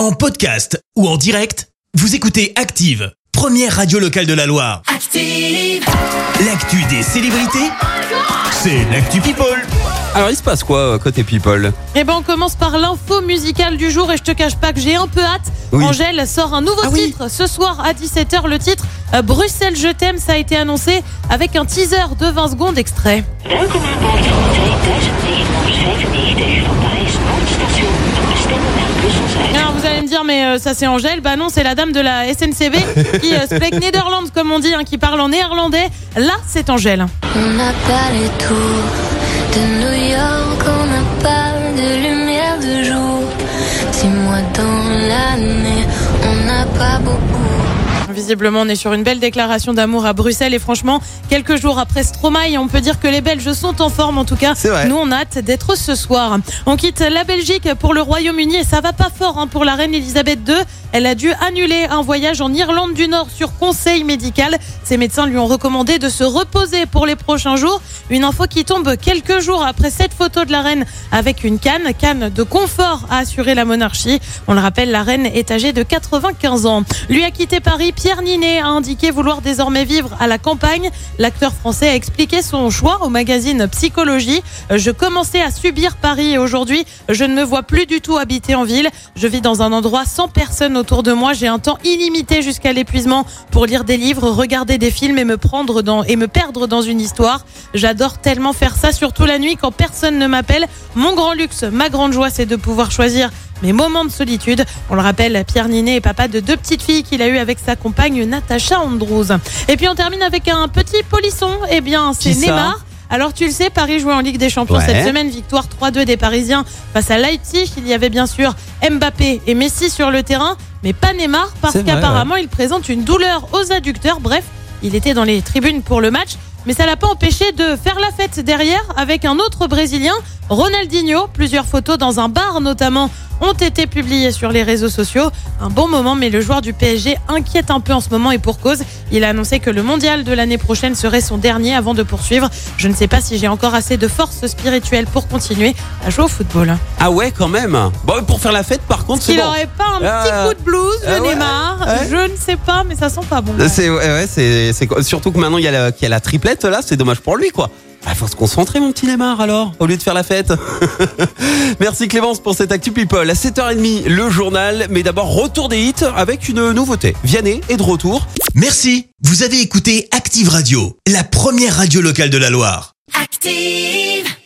En podcast ou en direct, vous écoutez Active, première radio locale de la Loire. Active. L'actu des célébrités, c'est l'actu People. Alors il se passe quoi euh, côté people Eh ben on commence par l'info musicale du jour et je te cache pas que j'ai un peu hâte. Oui. Angèle sort un nouveau Ah oui. titre ce soir à 17h. Le titre euh, Bruxelles je t'aime, ça a été annoncé avec un teaser de 20 secondes extrait. Welkom aan boord van 2097 van Parijs Noordstation. De bestemming naar Brussel Zuid. Alors vous allez me dire mais euh, ça c'est Angèle, bah non c'est la dame de la SNCB qui euh, spreekt Nederlands comme on dit, hein, qui parle en néerlandais. Là c'est Angèle. On n'a pas les tours de New York, on n'a pas de lumière de jour. Six mois dans l'année, on n'a pas beaucoup. Visiblement, on est sur une belle déclaration d'amour à Bruxelles et franchement, quelques jours après Stromae, on peut dire que les Belges sont en forme en tout cas. Nous, on a hâte d'être ce soir. On quitte la Belgique pour le Royaume-Uni et ça va pas fort hein, pour la reine Elisabeth II. Elle a dû annuler un voyage en Irlande du Nord sur conseil médical. Ses médecins lui ont recommandé de se reposer pour les prochains jours. Une info qui tombe quelques jours après cette photo de la reine avec une canne, canne de confort à assurer la monarchie. On le rappelle, la reine est âgée de 95 ans. Lui a quitté Paris. Pierre Ninet a indiqué vouloir désormais vivre à la campagne. L'acteur français a expliqué son choix au magazine Psychologie. Je commençais à subir Paris et aujourd'hui, je ne me vois plus du tout habiter en ville. Je vis dans un endroit sans personne autour de moi. J'ai un temps illimité jusqu'à l'épuisement pour lire des livres, regarder des films et me prendre dans et me perdre dans une histoire. J'adore tellement faire ça, surtout la nuit quand personne ne m'appelle. Mon grand luxe, ma grande joie, c'est de pouvoir choisir mes moments de solitude. On le rappelle, Pierre Ninet est papa de deux petites filles qu'il a eues avec sa compagne Natacha Andrews. Et puis on termine avec un petit polisson. Eh bien, c'est Neymar. Alors tu le sais, Paris jouait en Ligue des Champions Ouais. cette semaine, victoire 3-2 des Parisiens face à Leipzig. Il y avait bien sûr Mbappé et Messi sur le terrain, mais pas Neymar parce qu'apparemment il présente une douleur aux adducteurs. Bref, il était dans les tribunes pour le match, mais ça l'a pas empêché de faire la fête derrière avec un autre Brésilien, Ronaldinho. Plusieurs photos dans un bar notamment ont été publiées sur les réseaux sociaux. Un bon moment, mais le joueur du PSG inquiète un peu en ce moment et pour cause. Il a annoncé que le mondial de l'année prochaine serait son dernier avant de poursuivre. Je ne sais pas si j'ai encore assez de force spirituelle pour continuer à jouer au football. Ah ouais quand même Bon pour faire la fête par contre c'est bon. aurait pas un petit coup de blues, le ouais, Neymar ouais. Je ne sais pas, mais ça sent pas bon. C'est ouais, surtout que maintenant il y a la, y a la triplette là, c'est dommage pour lui quoi. Il faut se concentrer mon petit Neymar alors, au lieu de faire la fête. Merci Clémence pour cette Actu People. À 7h30, le journal, mais d'abord retour des hits avec une nouveauté. Vianney est de retour. Merci, vous avez écouté Active Radio, la première radio locale de la Loire. Active.